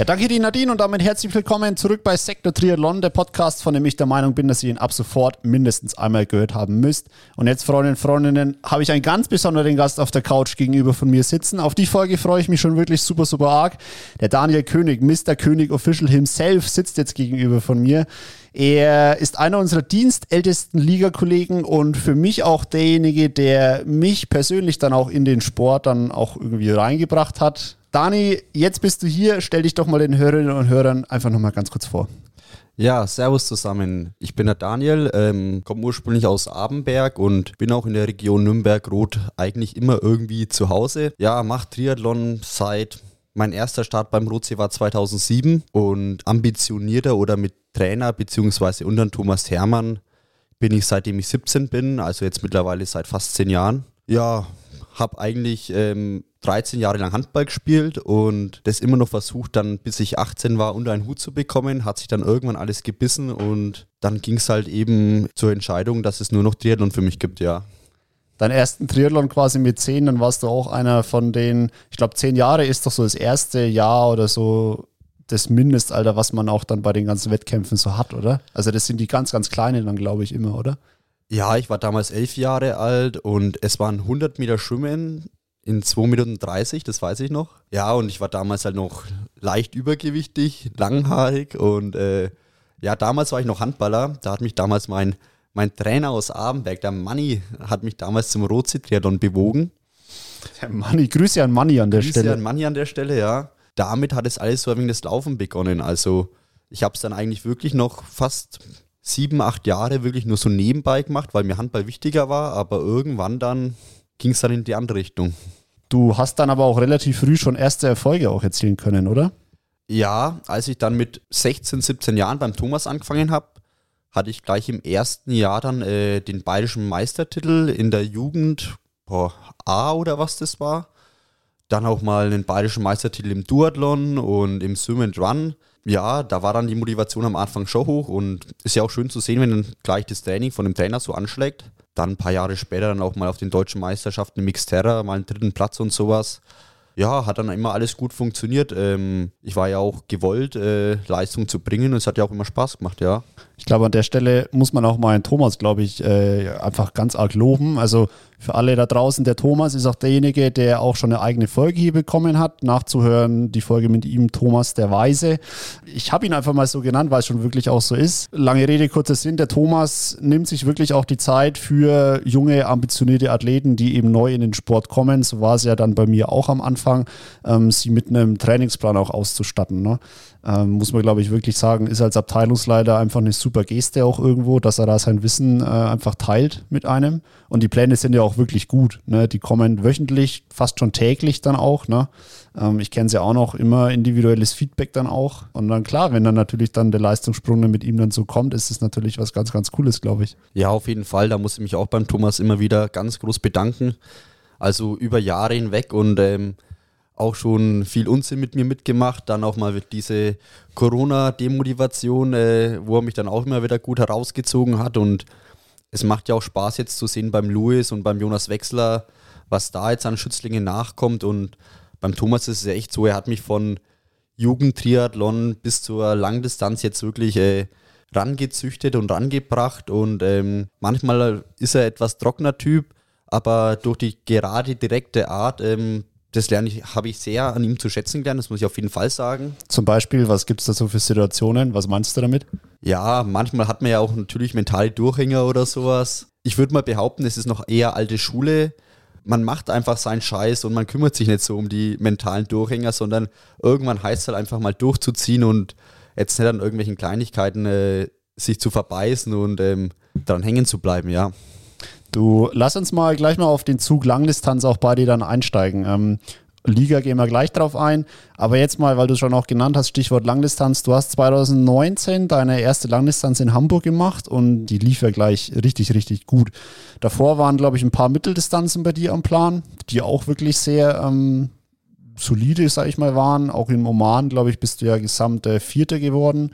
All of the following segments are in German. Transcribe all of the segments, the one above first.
Ja, danke dir, Nadine, und damit herzlich willkommen zurück bei Sektor Triathlon, der Podcast, von dem ich der Meinung bin, dass ihr ihn ab sofort mindestens einmal gehört haben müsst. Und jetzt, Freundinnen und Freundinnen, habe ich einen ganz besonderen Gast auf der Couch gegenüber von mir sitzen. Auf die Folge freue ich mich schon wirklich super, super arg. Der Daniel König, Mr. König Official himself, sitzt jetzt gegenüber von mir. Er ist einer unserer dienstältesten Ligakollegen und für mich auch derjenige, der mich persönlich dann auch in den Sport dann auch irgendwie reingebracht hat. Dani, jetzt bist du hier. Stell dich doch mal den Hörerinnen und Hörern einfach nochmal ganz kurz vor. Ja, servus zusammen. Ich bin der Daniel, ähm, komme ursprünglich aus Abenberg und bin auch in der Region Nürnberg-Rot eigentlich immer irgendwie zu Hause. Ja, mache Triathlon seit mein erster Start beim Rotsee war 2007 und ambitionierter oder mit Trainer beziehungsweise unter Thomas Hermann bin ich seitdem ich 17 bin, also jetzt mittlerweile seit fast 10 Jahren. Ja, habe eigentlich ähm, 13 Jahre lang Handball gespielt und das immer noch versucht, dann bis ich 18 war, unter einen Hut zu bekommen. Hat sich dann irgendwann alles gebissen und dann ging es halt eben zur Entscheidung, dass es nur noch Triathlon für mich gibt, ja. Deinen ersten Triathlon quasi mit 10, dann warst du auch einer von den, ich glaube, 10 Jahre ist doch so das erste Jahr oder so das Mindestalter, was man auch dann bei den ganzen Wettkämpfen so hat, oder? Also das sind die ganz, ganz kleinen dann, glaube ich, immer, oder? Ja, ich war damals elf Jahre alt und es waren 100 Meter Schwimmen in 2 Minuten 30, das weiß ich noch. Ja, und ich war damals halt noch leicht übergewichtig, langhaarig und äh, ja, damals war ich noch Handballer. Da hat mich damals mein, mein Trainer aus Abenberg, der Manni, hat mich damals zum Rotzitriadon bewogen. Der Manni, Grüße an Manni an der Grüße Stelle. Grüße an Manni an der Stelle, ja. Damit hat es alles so ein wenig das Laufen begonnen. Also ich habe es dann eigentlich wirklich noch fast sieben, acht Jahre wirklich nur so nebenbei gemacht, weil mir Handball wichtiger war, aber irgendwann dann ging es dann in die andere Richtung. Du hast dann aber auch relativ früh schon erste Erfolge auch erzielen können, oder? Ja, als ich dann mit 16, 17 Jahren beim Thomas angefangen habe, hatte ich gleich im ersten Jahr dann äh, den bayerischen Meistertitel in der Jugend boah, A oder was das war. Dann auch mal einen bayerischen Meistertitel im Duathlon und im Swim and Run. Ja, da war dann die Motivation am Anfang schon hoch und ist ja auch schön zu sehen, wenn dann gleich das Training von dem Trainer so anschlägt dann ein paar Jahre später dann auch mal auf den deutschen Meisterschaften Mixterra, mal einen dritten Platz und sowas. Ja, hat dann immer alles gut funktioniert. Ähm, ich war ja auch gewollt, äh, Leistung zu bringen und es hat ja auch immer Spaß gemacht, ja. Ich glaube, an der Stelle muss man auch mal Thomas, glaube ich, äh, einfach ganz arg loben. Also für alle da draußen, der Thomas ist auch derjenige, der auch schon eine eigene Folge hier bekommen hat. Nachzuhören, die Folge mit ihm, Thomas der Weise. Ich habe ihn einfach mal so genannt, weil es schon wirklich auch so ist. Lange Rede, kurzer Sinn. Der Thomas nimmt sich wirklich auch die Zeit für junge, ambitionierte Athleten, die eben neu in den Sport kommen. So war es ja dann bei mir auch am Anfang, ähm, sie mit einem Trainingsplan auch auszustatten. Ne? Ähm, muss man, glaube ich, wirklich sagen, ist als Abteilungsleiter einfach eine super Geste auch irgendwo, dass er da sein Wissen äh, einfach teilt mit einem. Und die Pläne sind ja auch wirklich gut. Ne? Die kommen wöchentlich, fast schon täglich dann auch. Ne? Ähm, ich kenne sie auch noch, immer individuelles Feedback dann auch. Und dann klar, wenn dann natürlich dann der Leistungssprung mit ihm dann so kommt, ist es natürlich was ganz, ganz Cooles, glaube ich. Ja, auf jeden Fall. Da muss ich mich auch beim Thomas immer wieder ganz groß bedanken. Also über Jahre hinweg und ähm, auch schon viel Unsinn mit mir mitgemacht. Dann auch mal diese Corona-Demotivation, äh, wo er mich dann auch immer wieder gut herausgezogen hat. Und es macht ja auch Spaß jetzt zu sehen beim Louis und beim Jonas Wechsler, was da jetzt an Schützlingen nachkommt. Und beim Thomas ist es ja echt so, er hat mich von Jugendtriathlon bis zur Langdistanz jetzt wirklich äh, rangezüchtet und rangebracht. Und ähm, manchmal ist er etwas trockener Typ, aber durch die gerade direkte Art ähm, das lerne ich, habe ich sehr an ihm zu schätzen gelernt, das muss ich auf jeden Fall sagen. Zum Beispiel, was gibt es da so für Situationen? Was meinst du damit? Ja, manchmal hat man ja auch natürlich mentale Durchhänger oder sowas. Ich würde mal behaupten, es ist noch eher alte Schule. Man macht einfach seinen Scheiß und man kümmert sich nicht so um die mentalen Durchhänger, sondern irgendwann heißt es halt einfach mal durchzuziehen und jetzt nicht an irgendwelchen Kleinigkeiten äh, sich zu verbeißen und ähm, daran hängen zu bleiben, ja. Du lass uns mal gleich mal auf den Zug Langdistanz auch bei dir dann einsteigen. Ähm, Liga gehen wir gleich drauf ein. Aber jetzt mal, weil du schon auch genannt hast, Stichwort Langdistanz. Du hast 2019 deine erste Langdistanz in Hamburg gemacht und die lief ja gleich richtig, richtig gut. Davor waren, glaube ich, ein paar Mitteldistanzen bei dir am Plan, die auch wirklich sehr, ähm, solide, sag ich mal, waren. Auch im Oman, glaube ich, bist du ja gesamt äh, Vierter geworden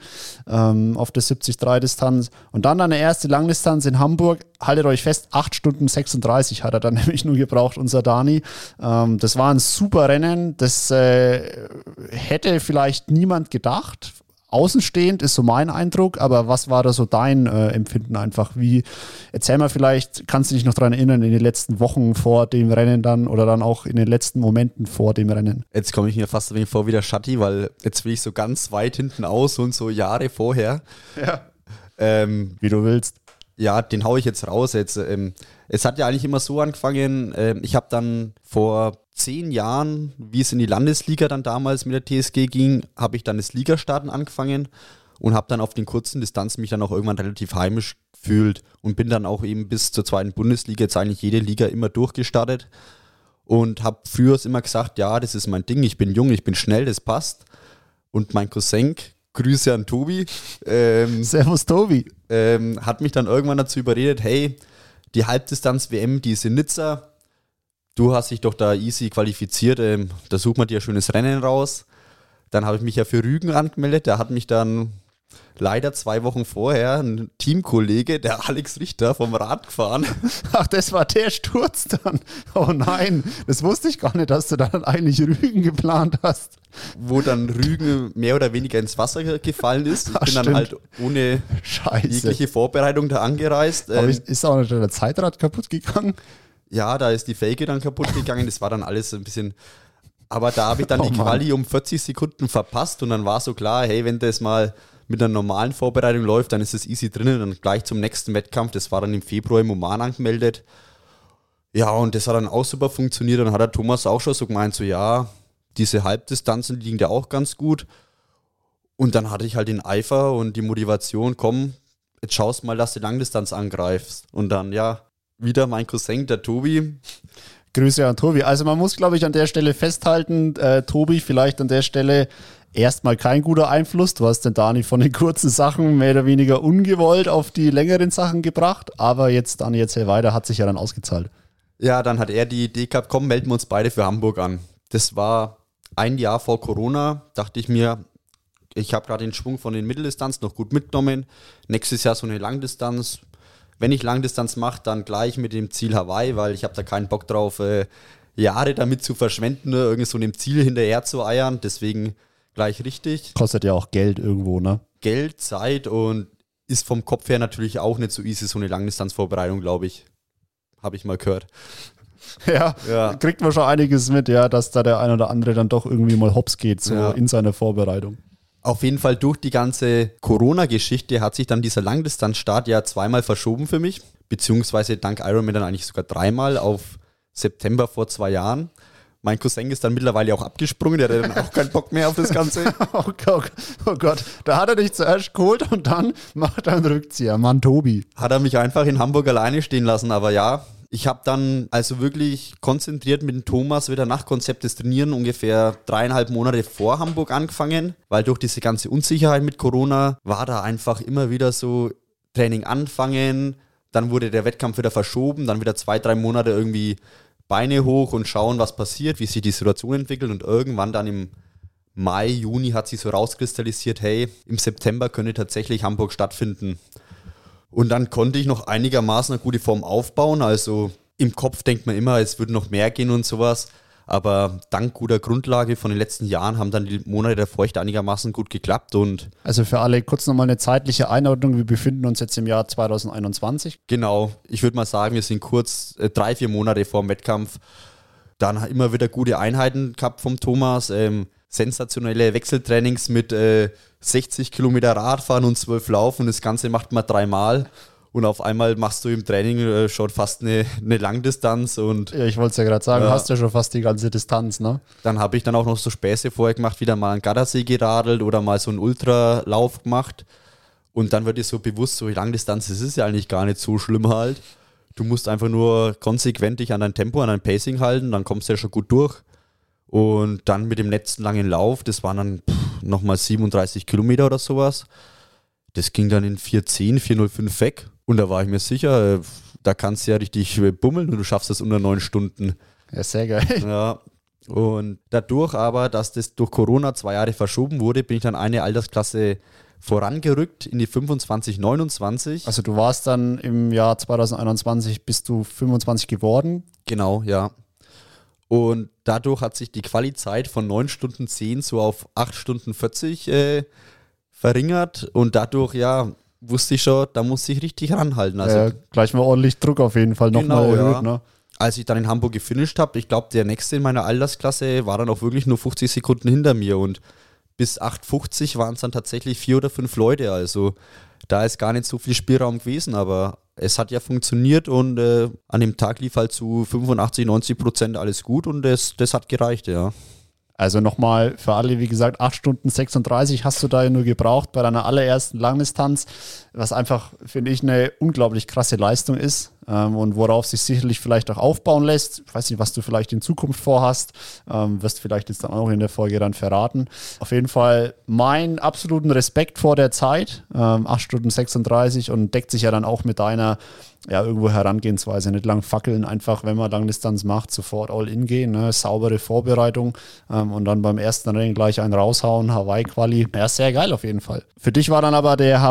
ähm, auf der 73-Distanz. Und dann deine erste Langdistanz in Hamburg. Haltet euch fest, 8 Stunden 36 hat er dann nämlich nur gebraucht, unser Dani. Ähm, das war ein super Rennen. Das äh, hätte vielleicht niemand gedacht außenstehend, ist so mein Eindruck, aber was war da so dein äh, Empfinden einfach? Wie, erzähl mal vielleicht, kannst du dich noch daran erinnern, in den letzten Wochen vor dem Rennen dann oder dann auch in den letzten Momenten vor dem Rennen? Jetzt komme ich mir fast ein wenig vor wie der Schatti, weil jetzt will ich so ganz weit hinten aus und so Jahre vorher. Ja. Ähm, wie du willst. Ja, den haue ich jetzt raus. Jetzt, ähm, es hat ja eigentlich immer so angefangen, äh, ich habe dann vor zehn Jahren, wie es in die Landesliga dann damals mit der TSG ging, habe ich dann das Ligastarten angefangen und habe dann auf den kurzen Distanzen mich dann auch irgendwann relativ heimisch gefühlt und bin dann auch eben bis zur zweiten Bundesliga jetzt eigentlich jede Liga immer durchgestartet und habe früher immer gesagt, ja, das ist mein Ding, ich bin jung, ich bin schnell, das passt. Und mein Cousin, Grüße an Tobi. Ähm, Servus Tobi. Ähm, hat mich dann irgendwann dazu überredet, hey, die Halbdistanz-WM, die ist in Nizza, du hast dich doch da easy qualifiziert, ähm, da sucht man dir ein schönes Rennen raus. Dann habe ich mich ja für Rügen angemeldet, der hat mich dann leider zwei Wochen vorher ein Teamkollege, der Alex Richter, vom Rad gefahren. Ach, das war der Sturz dann. Oh nein, das wusste ich gar nicht, dass du dann eigentlich Rügen geplant hast. Wo dann Rügen mehr oder weniger ins Wasser gefallen ist. Ich Ach, bin stimmt. dann halt ohne Scheiße. jegliche Vorbereitung da angereist. Aber ähm, ist auch nicht der Zeitrad kaputt gegangen? Ja, da ist die Fake dann kaputt gegangen. Das war dann alles ein bisschen. Aber da habe ich dann oh, die Quali um 40 Sekunden verpasst und dann war so klar, hey, wenn das mal mit einer normalen Vorbereitung läuft, dann ist es easy drinnen und gleich zum nächsten Wettkampf. Das war dann im Februar im Oman angemeldet. Ja, und das hat dann auch super funktioniert. Dann hat der Thomas auch schon so gemeint, so ja, diese Halbdistanzen liegen ja auch ganz gut. Und dann hatte ich halt den Eifer und die Motivation, komm, jetzt schaust mal, dass du Langdistanz angreifst. Und dann, ja, wieder mein Cousin, der Tobi. Grüße an Tobi. Also man muss, glaube ich, an der Stelle festhalten, äh, Tobi, vielleicht an der Stelle erstmal kein guter Einfluss. Du hast den Dani von den kurzen Sachen mehr oder weniger ungewollt auf die längeren Sachen gebracht. Aber jetzt, Dani, erzähl weiter, hat sich ja dann ausgezahlt. Ja, dann hat er die Idee gehabt, komm, melden wir uns beide für Hamburg an. Das war ein Jahr vor Corona, dachte ich mir, ich habe gerade den Schwung von den Mitteldistanz noch gut mitgenommen. Nächstes Jahr so eine Langdistanz, wenn ich Langdistanz mache, dann gleich mit dem Ziel Hawaii, weil ich habe da keinen Bock drauf, äh, Jahre damit zu verschwenden, ne? irgendwie so einem Ziel hinterher zu eiern. Deswegen gleich richtig. Kostet ja auch Geld irgendwo, ne? Geld, Zeit und ist vom Kopf her natürlich auch nicht so easy, so eine Langdistanzvorbereitung, glaube ich. Habe ich mal gehört. Ja, ja, kriegt man schon einiges mit, ja, dass da der ein oder andere dann doch irgendwie mal hops geht, so ja. in seiner Vorbereitung. Auf jeden Fall durch die ganze Corona-Geschichte hat sich dann dieser Langdistanzstart ja zweimal verschoben für mich, beziehungsweise dank Ironman dann eigentlich sogar dreimal auf September vor zwei Jahren. Mein Cousin ist dann mittlerweile auch abgesprungen, der hat dann auch keinen Bock mehr auf das Ganze. oh, Gott, oh Gott, da hat er dich zuerst geholt und dann macht er einen Rückzieher. Mann, Tobi. Hat er mich einfach in Hamburg alleine stehen lassen, aber ja, ich habe dann also wirklich konzentriert mit dem Thomas wieder nach Konzept des Trainieren ungefähr dreieinhalb Monate vor Hamburg angefangen, weil durch diese ganze Unsicherheit mit Corona war da einfach immer wieder so Training anfangen, dann wurde der Wettkampf wieder verschoben, dann wieder zwei, drei Monate irgendwie Beine hoch und schauen, was passiert, wie sich die Situation entwickelt und irgendwann dann im Mai, Juni hat sich so rauskristallisiert, hey, im September könnte tatsächlich Hamburg stattfinden. Und dann konnte ich noch einigermaßen eine gute Form aufbauen. Also im Kopf denkt man immer, es würde noch mehr gehen und sowas. Aber dank guter Grundlage von den letzten Jahren haben dann die Monate der Feucht einigermaßen gut geklappt. Und also für alle kurz nochmal eine zeitliche Einordnung. Wir befinden uns jetzt im Jahr 2021. Genau. Ich würde mal sagen, wir sind kurz äh, drei, vier Monate vor dem Wettkampf. Dann immer wieder gute Einheiten gehabt vom Thomas. Ähm, sensationelle Wechseltrainings mit äh, 60 Kilometer Radfahren und 12 Laufen. Das Ganze macht man dreimal. Und auf einmal machst du im Training äh, schon fast eine, eine Langdistanz. Und, ja, ich wollte es ja gerade sagen, ja. hast ja schon fast die ganze Distanz, ne? Dann habe ich dann auch noch so Späße vorher gemacht, wieder mal einen Gardasee geradelt oder mal so einen Ultralauf gemacht. Und dann wird dir so bewusst, so Langdistanz, das ist ja eigentlich gar nicht so schlimm halt. Du musst einfach nur konsequent dich an dein Tempo, an dein Pacing halten, dann kommst du ja schon gut durch. Und dann mit dem letzten langen Lauf, das waren dann nochmal 37 Kilometer oder sowas. Das ging dann in 410, 405 weg. Und da war ich mir sicher, äh, da kannst du ja richtig bummeln und du schaffst das unter neun Stunden. Ja, sehr geil. Ja. Und dadurch aber, dass das durch Corona zwei Jahre verschoben wurde, bin ich dann eine Altersklasse vorangerückt in die 25, 29. Also du warst dann im Jahr 2021, bist du 25 geworden? Genau, ja. Und dadurch hat sich die Qualizeit von 9 Stunden 10 so auf 8 Stunden 40 äh, verringert und dadurch, ja, wusste ich schon, da muss ich richtig ranhalten. Also äh, gleich mal ordentlich Druck auf jeden Fall nochmal Genau, erhöht. ja. Ne? als ich dann in Hamburg gefinisht habe, ich glaube, der nächste in meiner Altersklasse war dann auch wirklich nur 50 Sekunden hinter mir und bis 8,50 waren es dann tatsächlich vier oder fünf Leute. Also da ist gar nicht so viel Spielraum gewesen, aber es hat ja funktioniert und äh, an dem Tag lief halt zu 85, 90 Prozent alles gut und das, das hat gereicht, ja. Also nochmal für alle, wie gesagt, 8 Stunden 36 hast du da ja nur gebraucht bei deiner allerersten Langdistanz, was einfach, finde ich, eine unglaublich krasse Leistung ist ähm, und worauf sich sicherlich vielleicht auch aufbauen lässt. Ich weiß nicht, was du vielleicht in Zukunft vorhast, ähm, wirst vielleicht jetzt dann auch in der Folge dann verraten. Auf jeden Fall meinen absoluten Respekt vor der Zeit, ähm, 8 Stunden 36 und deckt sich ja dann auch mit deiner ja, irgendwo Herangehensweise, nicht lang fackeln, einfach, wenn man Langdistanz macht, sofort all in gehen, ne? saubere Vorbereitung ähm, und dann beim ersten Rennen gleich einen raushauen, Hawaii-Quali. Ja, sehr geil auf jeden Fall. Für dich war dann aber der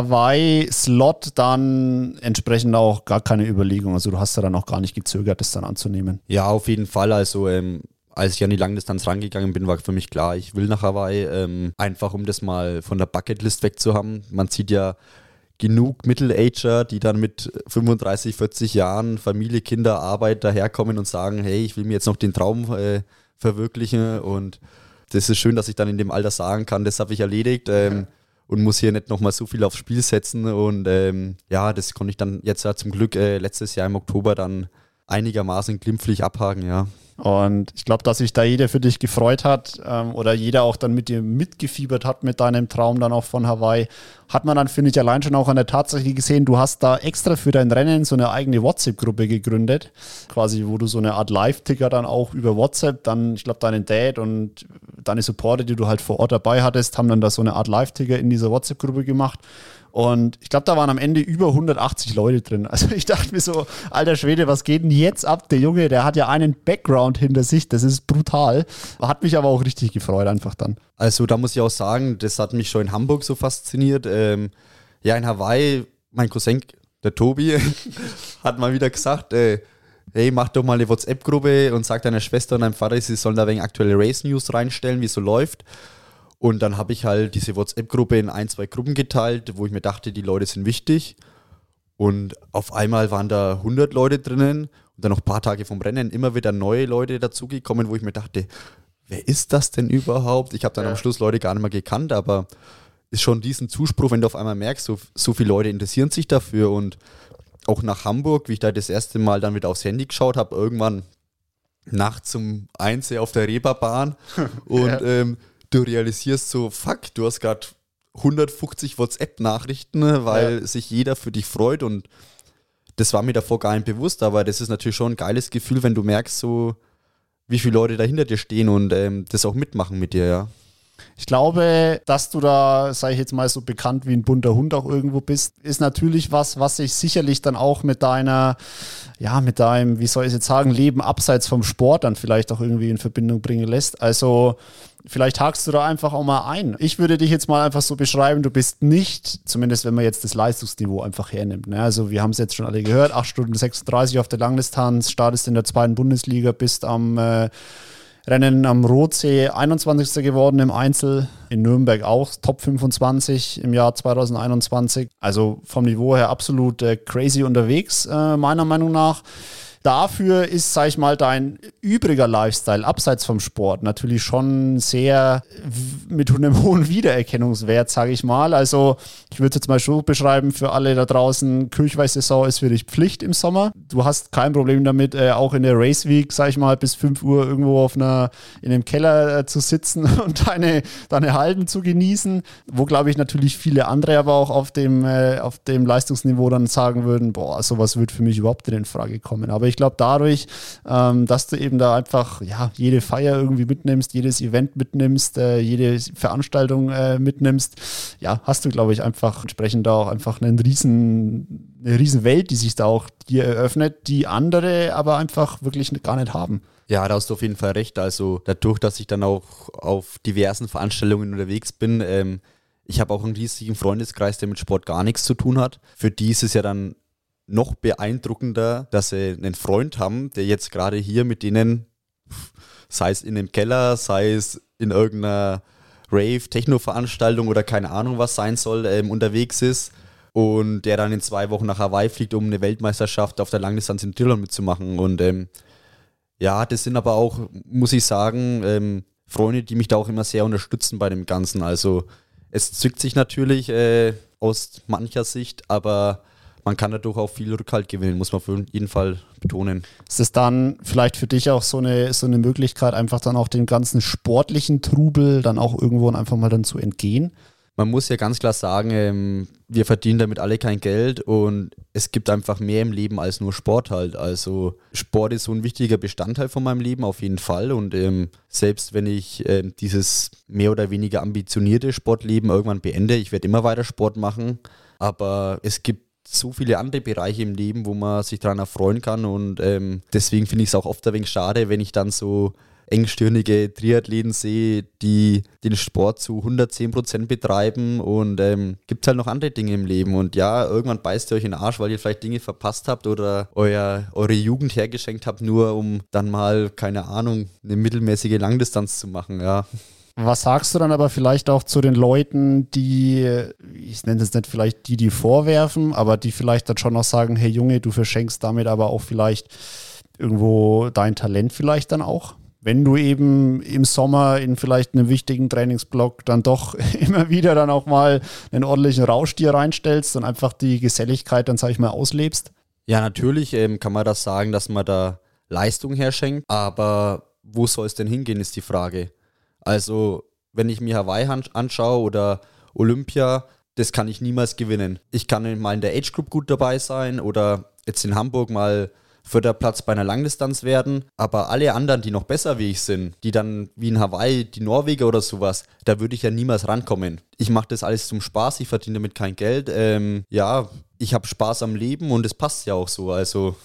Hawaii-Slot dann entsprechend auch gar keine Überlegung, also du hast ja dann auch gar nicht gezögert, das dann anzunehmen. Ja, auf jeden Fall. Also ähm, als ich an die Langdistanz rangegangen bin, war für mich klar, ich will nach Hawaii, ähm, einfach um das mal von der Bucketlist wegzuhaben. Man sieht ja genug Middle-Ager, die dann mit 35, 40 Jahren Familie, Kinder, Arbeit daherkommen und sagen, hey, ich will mir jetzt noch den Traum äh, verwirklichen und das ist schön, dass ich dann in dem Alter sagen kann, das habe ich erledigt ähm, und muss hier nicht nochmal so viel aufs Spiel setzen und ähm, ja, das konnte ich dann jetzt ja zum Glück äh, letztes Jahr im Oktober dann einigermaßen glimpflich abhaken, ja. Und ich glaube, dass sich da jeder für dich gefreut hat ähm, oder jeder auch dann mit dir mitgefiebert hat mit deinem Traum dann auch von Hawaii, hat man dann, finde ich, allein schon auch an der Tatsache gesehen, du hast da extra für dein Rennen so eine eigene WhatsApp-Gruppe gegründet, quasi, wo du so eine Art Live-Ticker dann auch über WhatsApp, dann, ich glaube, deinen Dad und deine Supporter, die du halt vor Ort dabei hattest, haben dann da so eine Art Live-Ticker in dieser WhatsApp-Gruppe gemacht. Und ich glaube, da waren am Ende über 180 Leute drin. Also ich dachte mir so, alter Schwede, was geht denn jetzt ab? Der Junge, der hat ja einen Background hinter sich, das ist brutal. Hat mich aber auch richtig gefreut einfach dann. Also da muss ich auch sagen, das hat mich schon in Hamburg so fasziniert. Ähm, ja, in Hawaii, mein Cousin, der Tobi, hat mal wieder gesagt, äh, hey, mach doch mal eine WhatsApp-Gruppe und sag deiner Schwester und deinem Vater, sie sollen da wegen aktuelle Race-News reinstellen, wie es so läuft. Und dann habe ich halt diese WhatsApp-Gruppe in ein, zwei Gruppen geteilt, wo ich mir dachte, die Leute sind wichtig. Und auf einmal waren da 100 Leute drinnen und dann noch ein paar Tage vom Rennen immer wieder neue Leute dazugekommen, wo ich mir dachte, wer ist das denn überhaupt? Ich habe dann Ja. am Schluss Leute gar nicht mehr gekannt, aber ist schon diesen Zuspruch, wenn du auf einmal merkst, so, so viele Leute interessieren sich dafür und auch nach Hamburg, wie ich da das erste Mal dann wieder aufs Handy geschaut habe, irgendwann nachts um eins auf der Reeperbahn und Ja. ähm, du realisierst so, fuck, du hast gerade 150 WhatsApp-Nachrichten, weil Ja. sich jeder für dich freut und das war mir davor gar nicht bewusst, aber das ist natürlich schon ein geiles Gefühl, wenn du merkst, so wie viele Leute da hinter dir stehen und ähm, das auch mitmachen mit dir, ja. Ich glaube, dass du da, sage ich jetzt mal, so bekannt wie ein bunter Hund auch irgendwo bist, ist natürlich was, was sich sicherlich dann auch mit deiner, ja, mit deinem, wie soll ich jetzt sagen, Leben abseits vom Sport dann vielleicht auch irgendwie in Verbindung bringen lässt. Also vielleicht hakst du da einfach auch mal ein. Ich würde dich jetzt mal einfach so beschreiben, du bist nicht, zumindest wenn man jetzt das Leistungsniveau einfach hernimmt. Ne? Also wir haben es jetzt schon alle gehört, 8 Stunden 36 auf der Langdistanz, startest in der zweiten Bundesliga, bist am äh, Rennen am Rotsee 21. geworden im Einzel, in Nürnberg auch Top 25 im Jahr 2021. Also vom Niveau her absolut äh, crazy unterwegs, äh, meiner Meinung nach. Dafür ist, sag ich mal, dein übriger Lifestyle abseits vom Sport natürlich schon sehr mit einem hohen Wiedererkennungswert, sage ich mal. Also ich würde es jetzt mal so beschreiben für alle da draußen, Kirchweih-Saison ist für dich Pflicht im Sommer. Du hast kein Problem damit, äh, auch in der Race Week, sag ich mal, bis 5 Uhr irgendwo auf einer, in einem Keller äh, zu sitzen und deine, deine Halben zu genießen, wo glaube ich natürlich viele andere aber auch auf dem, äh, auf dem Leistungsniveau dann sagen würden, boah, sowas wird für mich überhaupt nicht in Frage kommen. Aber ich ich glaube, dadurch, ähm, dass du eben da einfach ja, jede Feier irgendwie mitnimmst, jedes Event mitnimmst, äh, jede Veranstaltung äh, mitnimmst, ja, hast du, glaube ich, einfach entsprechend da auch einfach einen riesen, eine riesen Welt, die sich da auch dir eröffnet, die andere aber einfach wirklich gar nicht haben. Ja, da hast du auf jeden Fall recht. Also dadurch, dass ich dann auch auf diversen Veranstaltungen unterwegs bin, ähm, ich habe auch einen riesigen Freundeskreis, der mit Sport gar nichts zu tun hat. Für die ist es ja dann noch beeindruckender, dass sie einen Freund haben, der jetzt gerade hier mit denen, sei es in einem Keller, sei es in irgendeiner Rave, Techno-Veranstaltung oder keine Ahnung was sein soll, ähm, unterwegs ist und der dann in zwei Wochen nach Hawaii fliegt, um eine Weltmeisterschaft auf der Langdistanz im Triathlon mitzumachen. Und ähm, ja, das sind aber auch, muss ich sagen, ähm, Freunde, die mich da auch immer sehr unterstützen bei dem Ganzen. Also es zwickt sich natürlich äh, aus mancher Sicht, aber man kann dadurch auch viel Rückhalt gewinnen, muss man auf jeden Fall betonen. Ist es dann vielleicht für dich auch so eine, so eine Möglichkeit, einfach dann auch dem ganzen sportlichen Trubel dann auch irgendwo einfach mal dann zu entgehen? man muss ja ganz klar sagen, ähm, wir verdienen damit alle kein Geld und es gibt einfach mehr im Leben als nur Sport halt. Also Sport ist so ein wichtiger Bestandteil von meinem Leben auf jeden Fall und ähm, selbst wenn ich äh, dieses mehr oder weniger ambitionierte Sportleben irgendwann beende, ich werde immer weiter Sport machen, aber es gibt so viele andere Bereiche im Leben, wo man sich daran erfreuen kann. Und ähm, deswegen finde ich es auch oft ein wenig schade, wenn ich dann so engstirnige Triathleten sehe, die den Sport zu 110 Prozent betreiben. Und ähm, gibt halt noch andere Dinge im Leben. Und ja, irgendwann beißt ihr euch in den Arsch, weil ihr vielleicht Dinge verpasst habt oder euer, eure Jugend hergeschenkt habt, nur um dann mal, keine Ahnung, eine mittelmäßige Langdistanz zu machen, ja. Was sagst du dann aber vielleicht auch zu den Leuten, die, ich nenne es nicht vielleicht die, die vorwerfen, aber die vielleicht dann schon noch sagen, hey Junge, du verschenkst damit aber auch vielleicht irgendwo dein Talent vielleicht dann auch? wenn du eben im Sommer in vielleicht einem wichtigen Trainingsblock dann doch immer wieder dann auch mal einen ordentlichen Rausch dir reinstellst und einfach die Geselligkeit dann, sag ich mal, auslebst? Ja, natürlich ähm, kann man das sagen, dass man da Leistung herschenkt, aber wo soll es denn hingehen, ist die Frage. Also, wenn ich mir Hawaii anschaue oder Olympia, das kann ich niemals gewinnen. Ich kann mal in der Age Group gut dabei sein oder jetzt in Hamburg mal vierter Platz bei einer Langdistanz werden. Aber alle anderen, die noch besser wie ich sind, die dann wie in Hawaii, die Norweger oder sowas, da würde ich ja niemals rankommen. Ich mache das alles zum Spaß, ich verdiene damit kein Geld. Ähm, ja, ich habe Spaß am Leben und es passt ja auch so. Also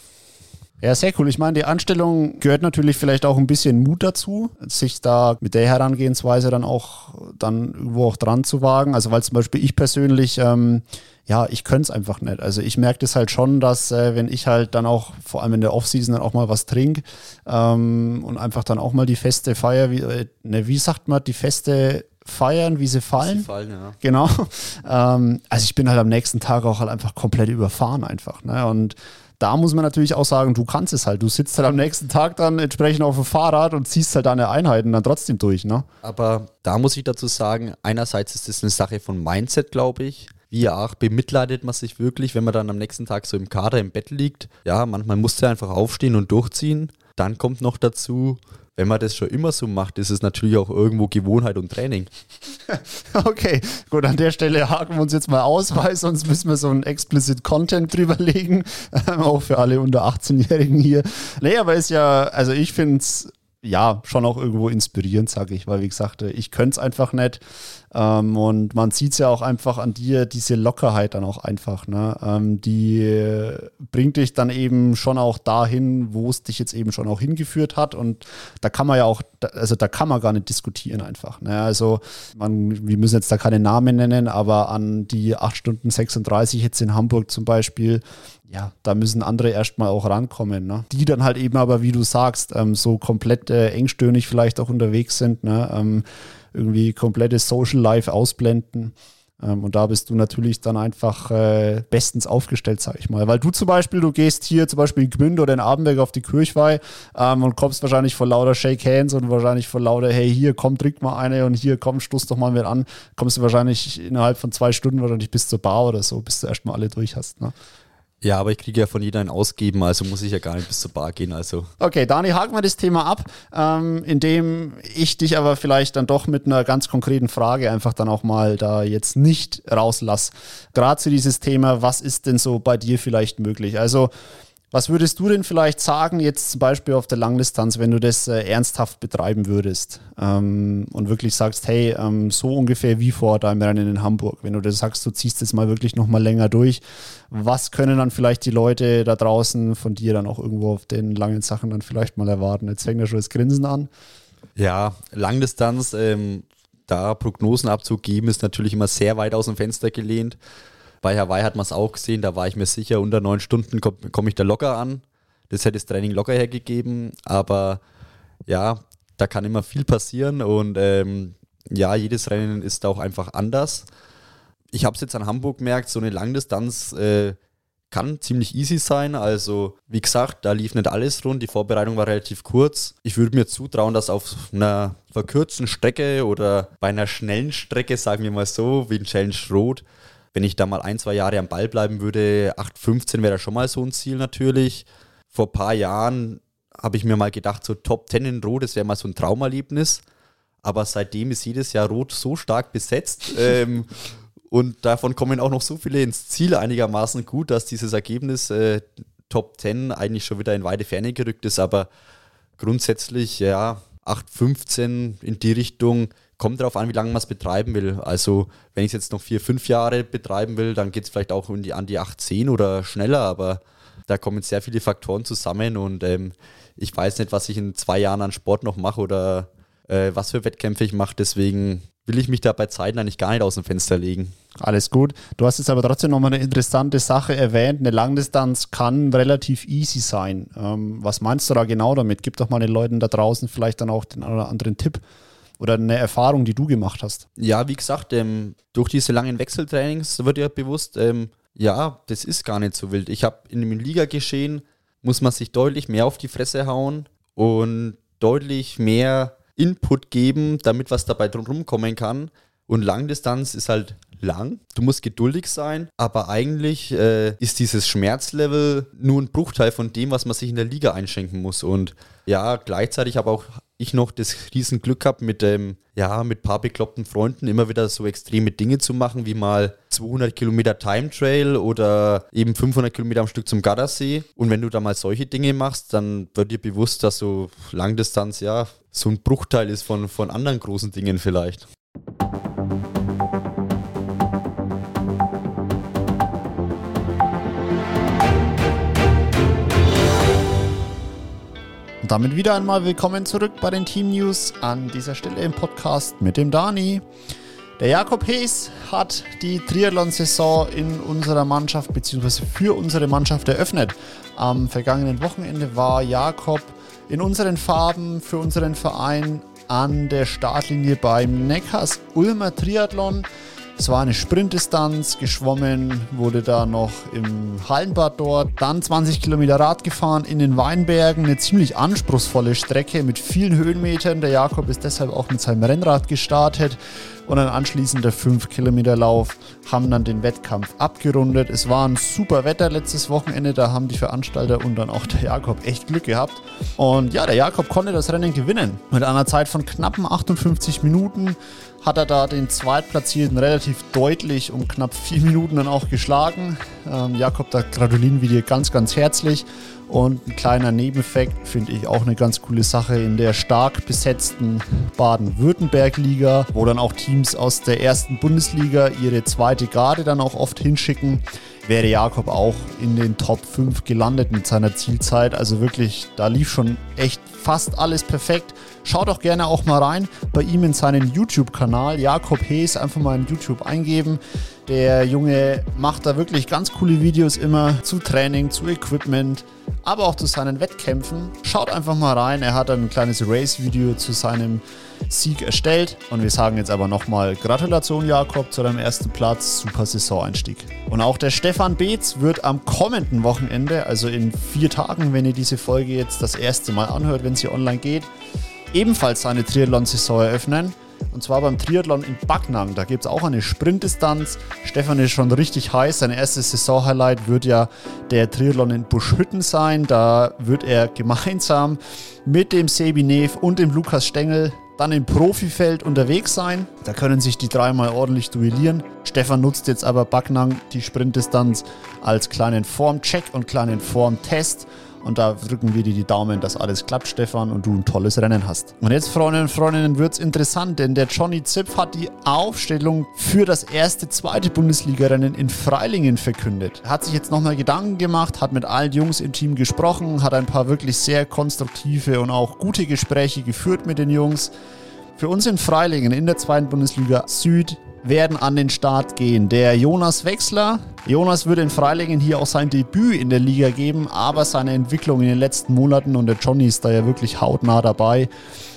ja, sehr cool. Ich meine, die Anstellung gehört natürlich vielleicht auch ein bisschen Mut dazu, sich da mit der Herangehensweise dann auch dann irgendwo auch dran zu wagen. Also weil zum Beispiel ich persönlich ähm, ja, ich könnte es einfach nicht. Also ich merke das halt schon, dass äh, wenn ich halt dann auch, vor allem in der Offseason, dann auch mal was trinke ähm, und einfach dann auch mal die Feste feier, wie, äh, ne, wie sagt man, die Feste feiern, wie sie fallen. Sie fallen ja. Genau. Ähm, also ich bin halt am nächsten Tag auch halt einfach komplett überfahren einfach. Ne? Und da muss man natürlich auch sagen, du kannst es halt. Du sitzt halt am nächsten Tag dann entsprechend auf dem Fahrrad und ziehst halt deine Einheiten dann trotzdem durch. Ne? Aber da muss ich dazu sagen, einerseits ist es eine Sache von Mindset, glaube ich wie auch bemitleidet man sich wirklich, wenn man dann am nächsten Tag so im Kader im Bett liegt. Ja, manchmal muss er einfach aufstehen und durchziehen. Dann kommt noch dazu, wenn man das schon immer so macht, ist es natürlich auch irgendwo Gewohnheit und Training. Okay, gut, an der Stelle haken wir uns jetzt mal aus, weil sonst müssen wir so ein explicit Content drüberlegen, auch für alle unter 18-Jährigen hier. Nee, aber ist ja, also ich finde es ja schon auch irgendwo inspirierend, sage ich, weil wie gesagt, ich könnte es einfach nicht. Ähm, und man sieht es ja auch einfach an dir, diese Lockerheit dann auch einfach. Ne? Ähm, die bringt dich dann eben schon auch dahin, wo es dich jetzt eben schon auch hingeführt hat. Und da kann man ja auch, also da kann man gar nicht diskutieren einfach. Ne? Also man, wir müssen jetzt da keine Namen nennen, aber an die 8 Stunden 36 jetzt in Hamburg zum Beispiel, ja, da müssen andere erstmal auch rankommen, ne? Die dann halt eben aber, wie du sagst, ähm, so komplett äh, engstöhnig vielleicht auch unterwegs sind, ne? Ähm, irgendwie komplettes Social Life ausblenden. Ähm, und da bist du natürlich dann einfach äh, bestens aufgestellt, sag ich mal. Weil du zum Beispiel, du gehst hier zum Beispiel in Gmünd oder in Abenberg auf die Kirchweih ähm, und kommst wahrscheinlich vor lauter Shake Hands und wahrscheinlich vor lauter, hey, hier, komm, trink mal eine und hier, komm, stoß doch mal mit an. Kommst du wahrscheinlich innerhalb von zwei Stunden wahrscheinlich bis zur Bar oder so, bis du erstmal alle durch hast. Ne? Ja, aber ich kriege ja von jeder ein Ausgeben, also muss ich ja gar nicht bis zur Bar gehen. Also. Okay, Dani, haken wir das Thema ab, ähm, indem ich dich aber vielleicht dann doch mit einer ganz konkreten Frage einfach dann auch mal da jetzt nicht rauslasse. Gerade zu dieses Thema, was ist denn so bei dir vielleicht möglich? Also Was würdest du denn vielleicht sagen, jetzt zum Beispiel auf der Langdistanz, wenn du das äh, ernsthaft betreiben würdest ähm, und wirklich sagst, hey, ähm, so ungefähr wie vor deinem Rennen in Hamburg, wenn du das sagst, du ziehst das mal wirklich nochmal länger durch, was können dann vielleicht die Leute da draußen von dir dann auch irgendwo auf den langen Sachen dann vielleicht mal erwarten? Jetzt fängt ja schon das Grinsen an. Ja, Langdistanz, ähm, da Prognosen abzugeben, ist natürlich immer sehr weit aus dem Fenster gelehnt. Bei Hawaii hat man es auch gesehen, da war ich mir sicher, unter neun Stunden komme komm ich da locker an. Das hätte das Training locker hergegeben, aber ja, da kann immer viel passieren und ähm, ja, jedes Rennen ist auch einfach anders. Ich habe es jetzt an Hamburg gemerkt, so eine Langdistanz äh, kann ziemlich easy sein. Also, wie gesagt, da lief nicht alles rund. Die Vorbereitung war relativ kurz. Ich würde mir zutrauen, dass auf einer verkürzten Strecke oder bei einer schnellen Strecke, sagen wir mal so, wie ein Challenge Road, wenn ich da mal ein, zwei Jahre am Ball bleiben würde, 8,15 wäre da schon mal so ein Ziel natürlich. Vor ein paar Jahren habe ich mir mal gedacht, so Top 10 in Rot, das wäre mal so ein Traumerlebnis. Aber seitdem ist jedes Jahr Rot so stark besetzt. ähm, und davon kommen auch noch so viele ins Ziel einigermaßen gut, dass dieses Ergebnis äh, Top 10 eigentlich schon wieder in weite Ferne gerückt ist. Aber grundsätzlich, ja, 8,15 in die Richtung kommt darauf an, wie lange man es betreiben will. Also, wenn ich es jetzt noch vier, fünf Jahre betreiben will, dann geht es vielleicht auch die, an die 8, 10 oder schneller, aber da kommen sehr viele Faktoren zusammen und ähm, ich weiß nicht, was ich in zwei Jahren an Sport noch mache oder äh, was für Wettkämpfe ich mache. Deswegen will ich mich da bei Zeiten eigentlich gar nicht aus dem Fenster legen. Alles gut. Du hast jetzt aber trotzdem nochmal eine interessante Sache erwähnt. Eine Langdistanz kann relativ easy sein. Ähm, was meinst du da genau damit? Gib doch mal den Leuten da draußen vielleicht dann auch den anderen Tipp oder eine Erfahrung, die du gemacht hast? Ja, wie gesagt, ähm, durch diese langen Wechseltrainings wird ja bewusst, ähm, ja, das ist gar nicht so wild. Ich habe in dem Liga-Geschehen, muss man sich deutlich mehr auf die Fresse hauen und deutlich mehr Input geben, damit was dabei drumherum kommen kann. Und Langdistanz ist halt lang. Du musst geduldig sein, aber eigentlich äh, ist dieses Schmerzlevel nur ein Bruchteil von dem, was man sich in der Liga einschenken muss. Und ja, gleichzeitig habe auch ich noch das Riesenglück gehabt, mit ähm, ja, mit paar bekloppten Freunden immer wieder so extreme Dinge zu machen, wie mal 200 Kilometer Time Trail oder eben 500 Kilometer am Stück zum Gardasee. Und wenn du da mal solche Dinge machst, dann wird dir bewusst, dass so Langdistanz ja so ein Bruchteil ist von, von anderen großen Dingen vielleicht. Damit wieder einmal willkommen zurück bei den Team News an dieser Stelle im Podcast mit dem Dani. Der Jakob Hees hat die Triathlon-Saison in unserer Mannschaft bzw. für unsere Mannschaft eröffnet. Am vergangenen Wochenende war Jakob in unseren Farben für unseren Verein an der Startlinie beim Neckars Ulmer Triathlon. Es war eine Sprintdistanz, geschwommen wurde da noch im Hallenbad dort, dann 20 Kilometer Rad gefahren in den Weinbergen, eine ziemlich anspruchsvolle Strecke mit vielen Höhenmetern. Der Jakob ist deshalb auch mit seinem Rennrad gestartet und ein anschließender 5 Kilometer Lauf haben dann den Wettkampf abgerundet. Es war ein super Wetter letztes Wochenende, da haben die Veranstalter und dann auch der Jakob echt Glück gehabt. Und ja, der Jakob konnte das Rennen gewinnen mit einer Zeit von knappen 58 Minuten hat er da den Zweitplatzierten relativ deutlich um knapp vier Minuten dann auch geschlagen. Ähm, Jakob, da gratulieren wir dir ganz, ganz herzlich. Und ein kleiner Nebeneffekt finde ich auch eine ganz coole Sache in der stark besetzten Baden-Württemberg-Liga, wo dann auch Teams aus der ersten Bundesliga ihre zweite Garde dann auch oft hinschicken wäre Jakob auch in den Top 5 gelandet mit seiner Zielzeit. Also wirklich, da lief schon echt fast alles perfekt. Schaut doch gerne auch mal rein bei ihm in seinen YouTube-Kanal. Jakob Hees, einfach mal in YouTube eingeben. Der Junge macht da wirklich ganz coole Videos immer zu Training, zu Equipment, aber auch zu seinen Wettkämpfen. Schaut einfach mal rein. Er hat ein kleines Race-Video zu seinem Sieg erstellt. Und wir sagen jetzt aber nochmal Gratulation, Jakob, zu deinem ersten Platz. Super Saisoneinstieg. Und auch der Stefan Beetz wird am kommenden Wochenende, also in vier Tagen, wenn ihr diese Folge jetzt das erste Mal anhört, wenn sie online geht, ebenfalls seine Triathlon-Saison eröffnen. Und zwar beim Triathlon in Backnang. Da gibt es auch eine Sprintdistanz. Stefan ist schon richtig heiß. Sein erstes Saisonhighlight wird ja der Triathlon in Buschhütten sein. Da wird er gemeinsam mit dem Sebi Neef und dem Lukas Stengel dann im Profifeld unterwegs sein. Da können sich die dreimal ordentlich duellieren. Stefan nutzt jetzt aber Backnang die Sprintdistanz als kleinen Formcheck und kleinen Formtest und da drücken wir dir die Daumen, dass alles klappt, Stefan, und du ein tolles Rennen hast. Und jetzt, Freundinnen und Freundinnen, wird es interessant, denn der Johnny Zipf hat die Aufstellung für das erste, zweite Bundesliga-Rennen in Freilingen verkündet. Er hat sich jetzt nochmal Gedanken gemacht, hat mit allen Jungs im Team gesprochen, hat ein paar wirklich sehr konstruktive und auch gute Gespräche geführt mit den Jungs. Für uns in Freilingen in der zweiten Bundesliga Süd werden an den Start gehen. Der Jonas Wechsler. Jonas würde in Freilingen hier auch sein Debüt in der Liga geben, aber seine Entwicklung in den letzten Monaten und der Johnny ist da ja wirklich hautnah dabei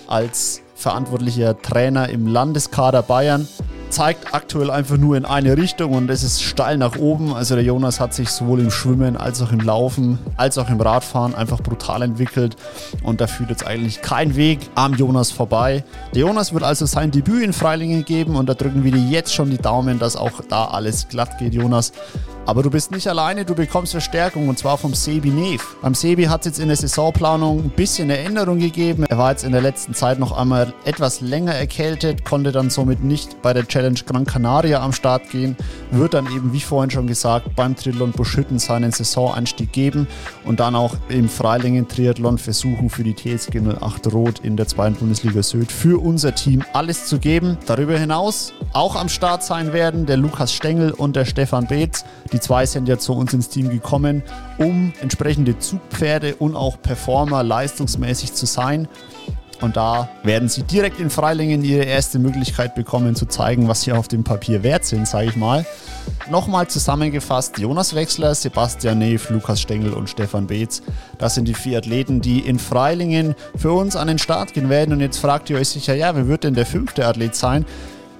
als verantwortlicher Trainer im Landeskader Bayern zeigt aktuell einfach nur in eine Richtung und es ist steil nach oben. Also der Jonas hat sich sowohl im Schwimmen als auch im Laufen als auch im Radfahren einfach brutal entwickelt und da führt jetzt eigentlich kein Weg am Jonas vorbei. Der Jonas wird also sein Debüt in Freilingen geben und da drücken wir dir jetzt schon die Daumen, dass auch da alles glatt geht, Jonas. Aber du bist nicht alleine, du bekommst Verstärkung und zwar vom Sebi Neef. Beim Sebi hat es jetzt in der Saisonplanung ein bisschen eine Änderung gegeben. Er war jetzt in der letzten Zeit noch einmal etwas länger erkältet, konnte dann somit nicht bei der Challenge Gran Canaria am Start gehen, wird dann eben, wie vorhin schon gesagt, beim Triathlon Buschhütten seinen Saisoneinstieg geben und dann auch im Freilingen Triathlon versuchen für die TSG 08 Rot in der zweiten Bundesliga Süd für unser Team alles zu geben. Darüber hinaus auch am Start sein werden der Lukas Stengel und der Stefan Beetz. Die zwei sind ja zu uns ins Team gekommen, um entsprechende Zugpferde und auch Performer leistungsmäßig zu sein. Und da werden sie direkt in Freilingen ihre erste Möglichkeit bekommen, zu zeigen, was sie auf dem Papier wert sind, sage ich mal. Nochmal zusammengefasst, Jonas Wechsler, Sebastian Neef, Lukas Stengel und Stefan Beetz. Das sind die vier Athleten, die in Freilingen für uns an den Start gehen werden. Und jetzt fragt ihr euch sicher, ja, wer wird denn der fünfte Athlet sein?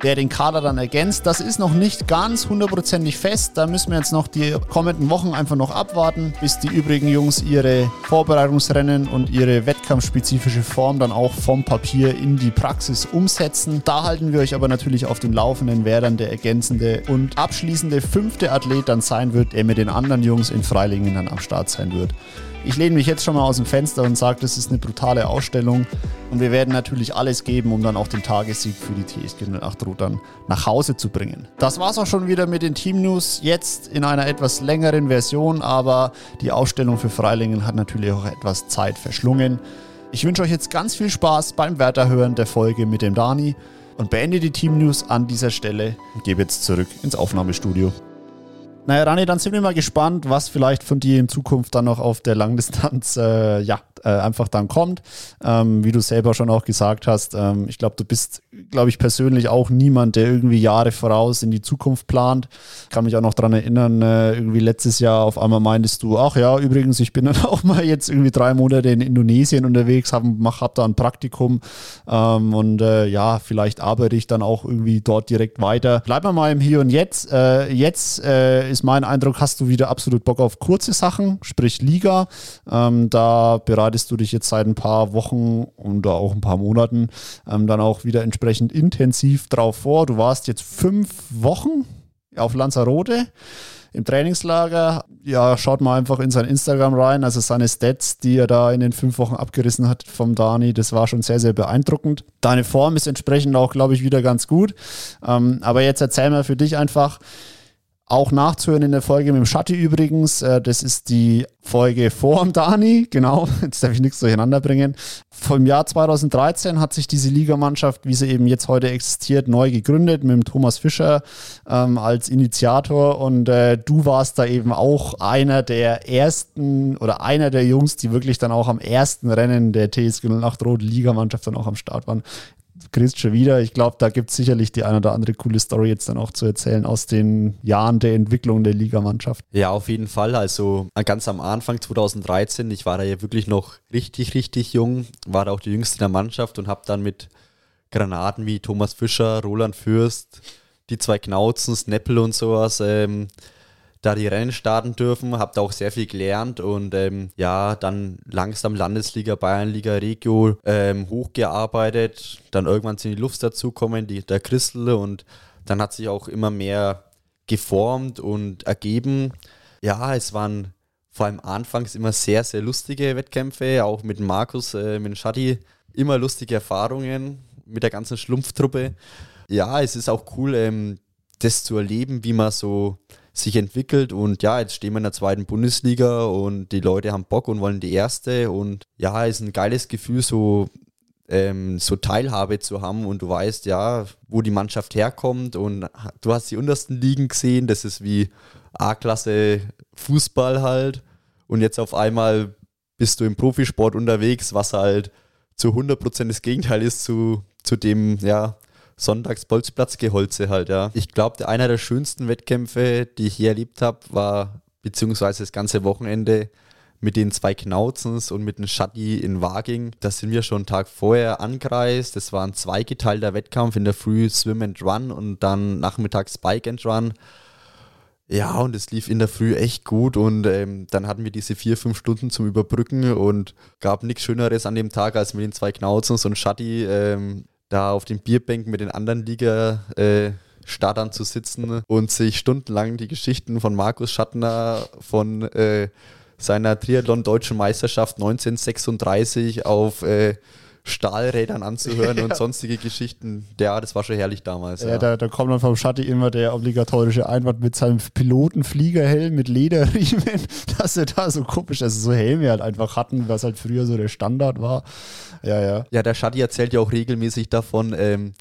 Der den Kader dann ergänzt. Das ist noch nicht ganz hundertprozentig fest. Da müssen wir jetzt noch die kommenden Wochen einfach noch abwarten, bis die übrigen Jungs ihre Vorbereitungsrennen und ihre wettkampfspezifische Form dann auch vom Papier in die Praxis umsetzen. Da halten wir euch aber natürlich auf dem Laufenden, wer dann der ergänzende und abschließende fünfte Athlet dann sein wird, der mit den anderen Jungs in Freilingen dann am Start sein wird. Ich lehne mich jetzt schon mal aus dem Fenster und sage, das ist eine brutale Ausstellung. Und wir werden natürlich alles geben, um dann auch den Tagessieg für die TSG 08 Rot dann nach Hause zu bringen. Das war's auch schon wieder mit den Team News. Jetzt in einer etwas längeren Version, aber die Ausstellung für Freilingen hat natürlich auch etwas Zeit verschlungen. Ich wünsche euch jetzt ganz viel Spaß beim Weiterhören der Folge mit dem Dani und beende die Team News an dieser Stelle und gebe jetzt zurück ins Aufnahmestudio. Naja, Rani, dann sind wir mal gespannt, was vielleicht von dir in Zukunft dann noch auf der Langdistanz äh, ja, äh, einfach dann kommt. Ähm, wie du selber schon auch gesagt hast, ähm, ich glaube, du bist, glaube ich, persönlich auch niemand, der irgendwie Jahre voraus in die Zukunft plant. Ich kann mich auch noch daran erinnern, äh, irgendwie letztes Jahr auf einmal meintest du, ach ja, übrigens, ich bin dann auch mal jetzt irgendwie drei Monate in Indonesien unterwegs, habe hab da ein Praktikum ähm, und äh, ja, vielleicht arbeite ich dann auch irgendwie dort direkt weiter. Bleiben wir mal im Hier und Jetzt. Äh, jetzt äh, ist mein Eindruck, hast du wieder absolut Bock auf kurze Sachen, sprich Liga. Ähm, da bereitest du dich jetzt seit ein paar Wochen und auch ein paar Monaten ähm, dann auch wieder entsprechend intensiv drauf vor. Du warst jetzt fünf Wochen auf Lanzarote im Trainingslager. Ja, schaut mal einfach in sein Instagram rein. Also seine Stats, die er da in den fünf Wochen abgerissen hat vom Dani, das war schon sehr, sehr beeindruckend. Deine Form ist entsprechend auch, glaube ich, wieder ganz gut. Ähm, aber jetzt erzähl mal für dich einfach, auch nachzuhören in der Folge mit dem Schatti übrigens. Äh, das ist die Folge vor dem Dani, genau. Jetzt darf ich nichts durcheinander bringen. Vom Jahr 2013 hat sich diese Ligamannschaft, wie sie eben jetzt heute existiert, neu gegründet mit dem Thomas Fischer ähm, als Initiator. Und äh, du warst da eben auch einer der ersten oder einer der Jungs, die wirklich dann auch am ersten Rennen der TSG 08 Rot Ligamannschaft dann auch am Start waren grinst schon wieder. Ich glaube, da gibt es sicherlich die eine oder andere coole Story jetzt dann auch zu erzählen aus den Jahren der Entwicklung der Ligamannschaft. Ja, auf jeden Fall. Also ganz am Anfang 2013, ich war da ja wirklich noch richtig, richtig jung, war da auch die jüngste der Mannschaft und habe dann mit Granaten wie Thomas Fischer, Roland Fürst, die zwei Knauzen, Sneppel und sowas ähm, da die Rennen starten dürfen, habe da auch sehr viel gelernt und ähm, ja, dann langsam Landesliga, Bayernliga, Regio ähm, hochgearbeitet, dann irgendwann sind die Luft dazukommen, die, der Christel und dann hat sich auch immer mehr geformt und ergeben. Ja, es waren vor allem anfangs immer sehr, sehr lustige Wettkämpfe, auch mit Markus, äh, mit Schatti, immer lustige Erfahrungen mit der ganzen Schlumpftruppe. Ja, es ist auch cool, ähm, das zu erleben, wie man so sich entwickelt und ja, jetzt stehen wir in der zweiten Bundesliga und die Leute haben Bock und wollen die erste und ja, ist ein geiles Gefühl, so, ähm, so Teilhabe zu haben und du weißt ja, wo die Mannschaft herkommt und du hast die untersten Ligen gesehen, das ist wie A-Klasse Fußball halt und jetzt auf einmal bist du im Profisport unterwegs, was halt zu 100% das Gegenteil ist zu, zu dem, ja, Sonntagsbolzplatzgeholze halt, ja. Ich glaube, einer der schönsten Wettkämpfe, die ich je erlebt habe, war beziehungsweise das ganze Wochenende mit den zwei Knauzens und mit dem Schatti in Waging. Da sind wir schon einen Tag vorher angereist. Das war ein zweigeteilter Wettkampf in der Früh Swim and Run und dann nachmittags Bike and Run. Ja, und es lief in der Früh echt gut und ähm, dann hatten wir diese vier, fünf Stunden zum Überbrücken und gab nichts Schöneres an dem Tag, als mit den zwei Knauzens und Schatti ähm, da auf den Bierbänken mit den anderen Liga-Startern äh, zu sitzen und sich stundenlang die Geschichten von Markus Schattner von äh, seiner Triathlon-Deutschen Meisterschaft 1936 auf äh, Stahlrädern anzuhören ja. und sonstige Geschichten. Ja, das war schon herrlich damals. Ja, ja. Da, da, kommt dann vom Schatti immer der obligatorische Einwand mit seinem Pilotenfliegerhelm mit Lederriemen, dass er da so komisch, also so Helme halt einfach hatten, was halt früher so der Standard war. Ja, ja. Ja, der Schatti erzählt ja auch regelmäßig davon, ähm,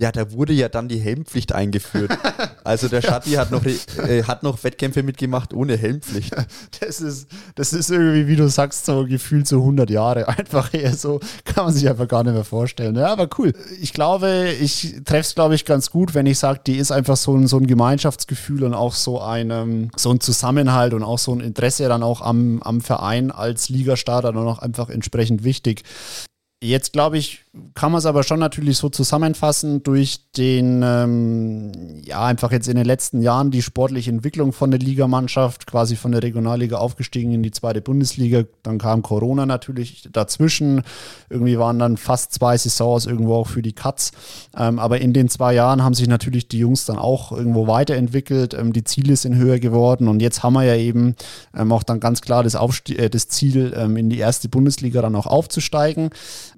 ja, da wurde ja dann die Helmpflicht eingeführt. Also der Schatti hat noch, äh, hat noch Wettkämpfe mitgemacht ohne Helmpflicht. Das ist, das ist irgendwie, wie du sagst, so gefühlt so 100 Jahre. Einfach eher so, kann man sich einfach gar nicht mehr vorstellen. Ja, aber cool. Ich glaube, ich treffe es, glaube ich, ganz gut, wenn ich sage, die ist einfach so ein, so ein Gemeinschaftsgefühl und auch so ein, ähm, so ein Zusammenhalt und auch so ein Interesse dann auch am, am Verein als Ligastarter dann auch einfach entsprechend wichtig. Jetzt glaube ich, kann man es aber schon natürlich so zusammenfassen durch den, ähm, ja, einfach jetzt in den letzten Jahren die sportliche Entwicklung von der Ligamannschaft, quasi von der Regionalliga aufgestiegen in die zweite Bundesliga. Dann kam Corona natürlich dazwischen. Irgendwie waren dann fast zwei Saisons irgendwo auch für die Cuts. Ähm, aber in den zwei Jahren haben sich natürlich die Jungs dann auch irgendwo weiterentwickelt. Ähm, die Ziele sind höher geworden und jetzt haben wir ja eben ähm, auch dann ganz klar das, Aufst äh, das Ziel, ähm, in die erste Bundesliga dann auch aufzusteigen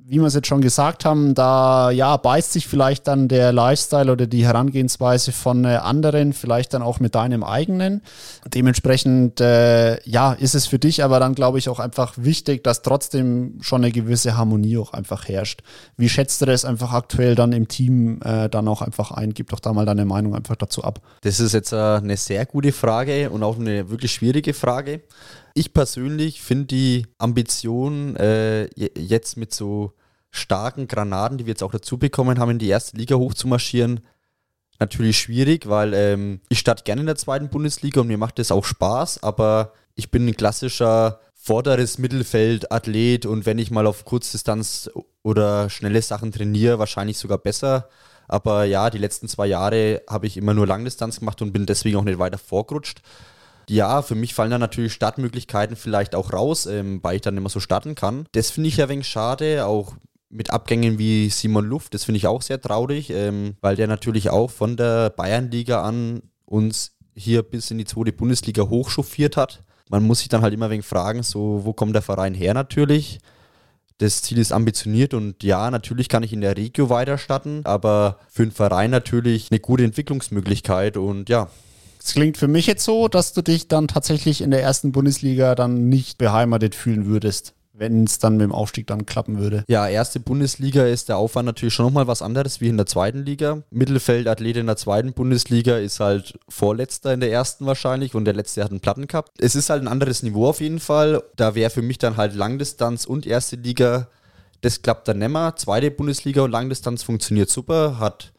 wie wir es jetzt schon gesagt haben, da ja beißt sich vielleicht dann der Lifestyle oder die Herangehensweise von äh, anderen, vielleicht dann auch mit deinem eigenen. Dementsprechend äh, ja, ist es für dich aber dann, glaube ich, auch einfach wichtig, dass trotzdem schon eine gewisse Harmonie auch einfach herrscht. Wie schätzt du das einfach aktuell dann im Team äh, dann auch einfach ein? Gib doch da mal deine Meinung einfach dazu ab. Das ist jetzt äh, eine sehr gute Frage und auch eine wirklich schwierige Frage. Ich persönlich finde die Ambition, äh, jetzt mit so starken Granaten, die wir jetzt auch dazu bekommen haben, in die erste Liga hochzumarschieren, natürlich schwierig, weil ähm, ich starte gerne in der zweiten Bundesliga und mir macht das auch Spaß, aber ich bin ein klassischer vorderes Mittelfeld-Athlet und wenn ich mal auf Kurzdistanz oder schnelle Sachen trainiere, wahrscheinlich sogar besser. Aber ja, die letzten zwei Jahre habe ich immer nur Langdistanz gemacht und bin deswegen auch nicht weiter vorgerutscht. Ja, für mich fallen da natürlich Startmöglichkeiten vielleicht auch raus, ähm, weil ich dann immer so starten kann. Das finde ich ja wenig schade, auch mit Abgängen wie Simon Luft, das finde ich auch sehr traurig, ähm, weil der natürlich auch von der Bayernliga an uns hier bis in die zweite Bundesliga hochchauffiert hat. Man muss sich dann halt immer wenig fragen, so, wo kommt der Verein her natürlich? Das Ziel ist ambitioniert und ja, natürlich kann ich in der Regio weiter starten, aber für den Verein natürlich eine gute Entwicklungsmöglichkeit und ja, es klingt für mich jetzt so, dass du dich dann tatsächlich in der ersten Bundesliga dann nicht beheimatet fühlen würdest wenn es dann mit dem Aufstieg dann klappen würde. Ja, erste Bundesliga ist der Aufwand natürlich schon nochmal was anderes wie in der zweiten Liga. Mittelfeldathlet in der zweiten Bundesliga ist halt Vorletzter in der ersten wahrscheinlich und der letzte hat einen Platten gehabt. Es ist halt ein anderes Niveau auf jeden Fall. Da wäre für mich dann halt Langdistanz und erste Liga, das klappt dann nimmer. Zweite Bundesliga und Langdistanz funktioniert super, hat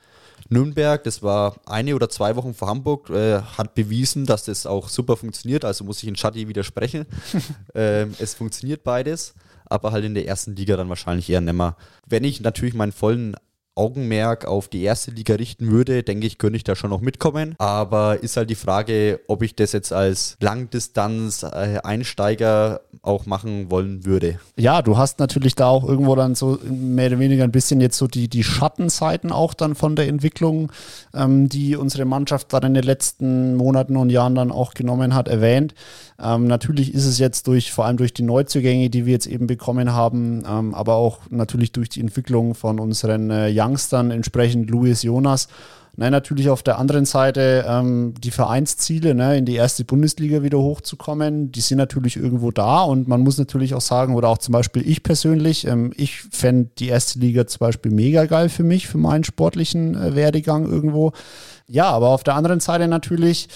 Nürnberg, das war eine oder zwei Wochen vor Hamburg, äh, hat bewiesen, dass das auch super funktioniert. Also muss ich in Schatti widersprechen. ähm, es funktioniert beides, aber halt in der ersten Liga dann wahrscheinlich eher nimmer. Wenn ich natürlich meinen vollen Augenmerk auf die erste Liga richten würde, denke ich, könnte ich da schon noch mitkommen. Aber ist halt die Frage, ob ich das jetzt als Langdistanz-Einsteiger auch machen wollen würde. Ja, du hast natürlich da auch irgendwo dann so mehr oder weniger ein bisschen jetzt so die, die Schattenseiten auch dann von der Entwicklung, ähm, die unsere Mannschaft dann in den letzten Monaten und Jahren dann auch genommen hat, erwähnt. Ähm, natürlich ist es jetzt durch, vor allem durch die Neuzugänge, die wir jetzt eben bekommen haben, ähm, aber auch natürlich durch die Entwicklung von unseren äh, Youngstern, entsprechend Luis Jonas. Nein, natürlich auf der anderen Seite ähm, die Vereinsziele, ne, in die erste Bundesliga wieder hochzukommen, die sind natürlich irgendwo da und man muss natürlich auch sagen, oder auch zum Beispiel ich persönlich, ähm, ich fände die erste Liga zum Beispiel mega geil für mich, für meinen sportlichen äh, Werdegang irgendwo. Ja, aber auf der anderen Seite natürlich,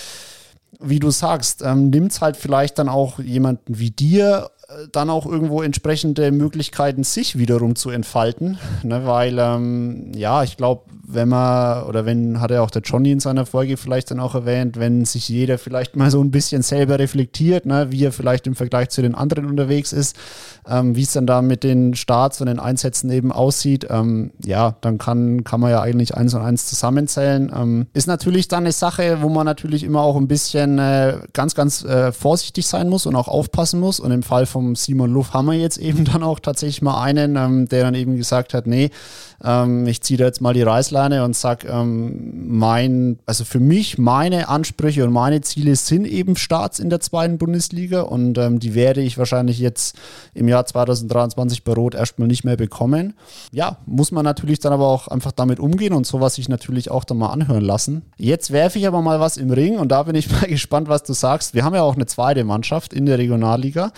wie du sagst, ähm, nimmt es halt vielleicht dann auch jemanden wie dir dann auch irgendwo entsprechende Möglichkeiten, sich wiederum zu entfalten. Ne, weil, ähm, ja, ich glaube, wenn man, oder wenn, hat er auch der Johnny in seiner Folge vielleicht dann auch erwähnt, wenn sich jeder vielleicht mal so ein bisschen selber reflektiert, ne, wie er vielleicht im Vergleich zu den anderen unterwegs ist, ähm, wie es dann da mit den Starts und den Einsätzen eben aussieht, ähm, ja, dann kann, kann man ja eigentlich eins und eins zusammenzählen. Ähm, ist natürlich dann eine Sache, wo man natürlich immer auch ein bisschen äh, ganz, ganz äh, vorsichtig sein muss und auch aufpassen muss. Und im Fall vom Simon Luff haben wir jetzt eben dann auch tatsächlich mal einen, ähm, der dann eben gesagt hat, nee, ähm, ich ziehe da jetzt mal die Reißleine und sage, ähm, mein, also für mich, meine Ansprüche und meine Ziele sind eben Starts in der zweiten Bundesliga und ähm, die werde ich wahrscheinlich jetzt im Jahr 2023 bei Rot erstmal nicht mehr bekommen. Ja, muss man natürlich dann aber auch einfach damit umgehen und sowas sich natürlich auch dann mal anhören lassen. Jetzt werfe ich aber mal was im Ring und da bin ich mal gespannt, was du sagst. Wir haben ja auch eine zweite Mannschaft in der Regionalliga.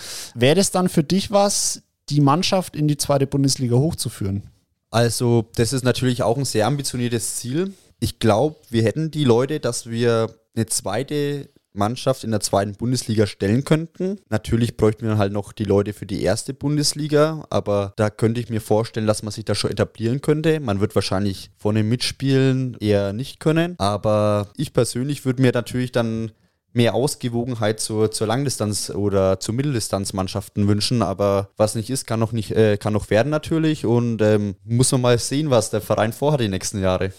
Wäre das dann für dich was, die Mannschaft in die zweite Bundesliga hochzuführen? Also, das ist natürlich auch ein sehr ambitioniertes Ziel. Ich glaube, wir hätten die Leute, dass wir eine zweite Mannschaft in der zweiten Bundesliga stellen könnten. Natürlich bräuchten wir dann halt noch die Leute für die erste Bundesliga, aber da könnte ich mir vorstellen, dass man sich da schon etablieren könnte. Man wird wahrscheinlich von den Mitspielen eher nicht können, aber ich persönlich würde mir natürlich dann mehr Ausgewogenheit zur, zur Langdistanz- oder zur Mitteldistanzmannschaften wünschen, aber was nicht ist, kann noch nicht, äh, kann noch werden natürlich. Und ähm, muss man mal sehen, was der Verein vorhat die nächsten Jahre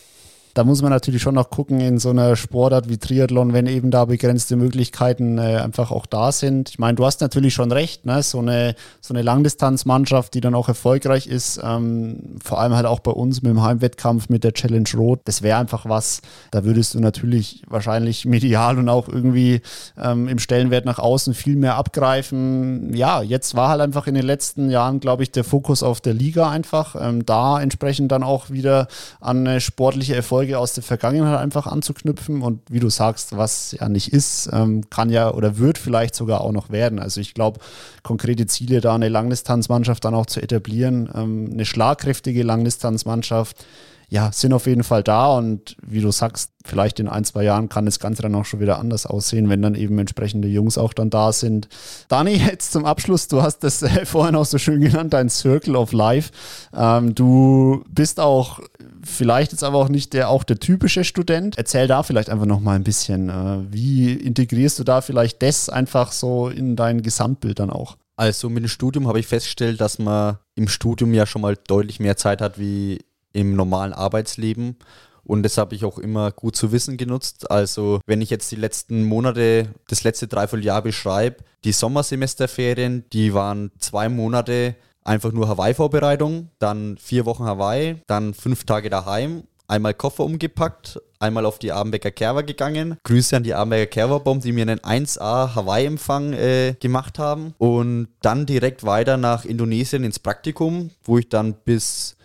da muss man natürlich schon noch gucken in so einer Sportart wie Triathlon, wenn eben da begrenzte Möglichkeiten äh, einfach auch da sind. Ich meine, du hast natürlich schon recht, ne? so, eine, so eine Langdistanzmannschaft, die dann auch erfolgreich ist, ähm, vor allem halt auch bei uns mit dem Heimwettkampf mit der Challenge Rot, das wäre einfach was, da würdest du natürlich wahrscheinlich medial und auch irgendwie ähm, im Stellenwert nach außen viel mehr abgreifen. Ja, jetzt war halt einfach in den letzten Jahren, glaube ich, der Fokus auf der Liga einfach, ähm, da entsprechend dann auch wieder an äh, sportliche Erfolge Erfolge aus der Vergangenheit einfach anzuknüpfen. Und wie du sagst, was ja nicht ist, ähm, kann ja oder wird vielleicht sogar auch noch werden. Also ich glaube, konkrete Ziele da eine Langdistanzmannschaft dann auch zu etablieren, ähm, eine schlagkräftige Langdistanzmannschaft, ja, sind auf jeden Fall da und wie du sagst, vielleicht in ein, zwei Jahren kann das Ganze dann auch schon wieder anders aussehen, wenn dann eben entsprechende Jungs auch dann da sind. Dani, jetzt zum Abschluss, du hast das äh, vorhin auch so schön genannt, dein Circle of Life. Ähm, du bist auch vielleicht jetzt aber auch nicht der auch der typische Student. Erzähl da vielleicht einfach noch mal ein bisschen, äh, wie integrierst du da vielleicht das einfach so in dein Gesamtbild dann auch? Also mit dem Studium habe ich festgestellt, dass man im Studium ja schon mal deutlich mehr Zeit hat wie im normalen Arbeitsleben. Und das habe ich auch immer gut zu wissen genutzt. Also wenn ich jetzt die letzten Monate, das letzte Dreivierteljahr beschreibe, die Sommersemesterferien, die waren zwei Monate einfach nur Hawaii-Vorbereitung, dann vier Wochen Hawaii, dann fünf Tage daheim, einmal Koffer umgepackt, einmal auf die Abenbecker Kerber gegangen. Grüße an die Abenbecker Kerberbomb, die mir einen 1A Hawaii-Empfang äh, gemacht haben. Und dann direkt weiter nach Indonesien ins Praktikum, wo ich dann bis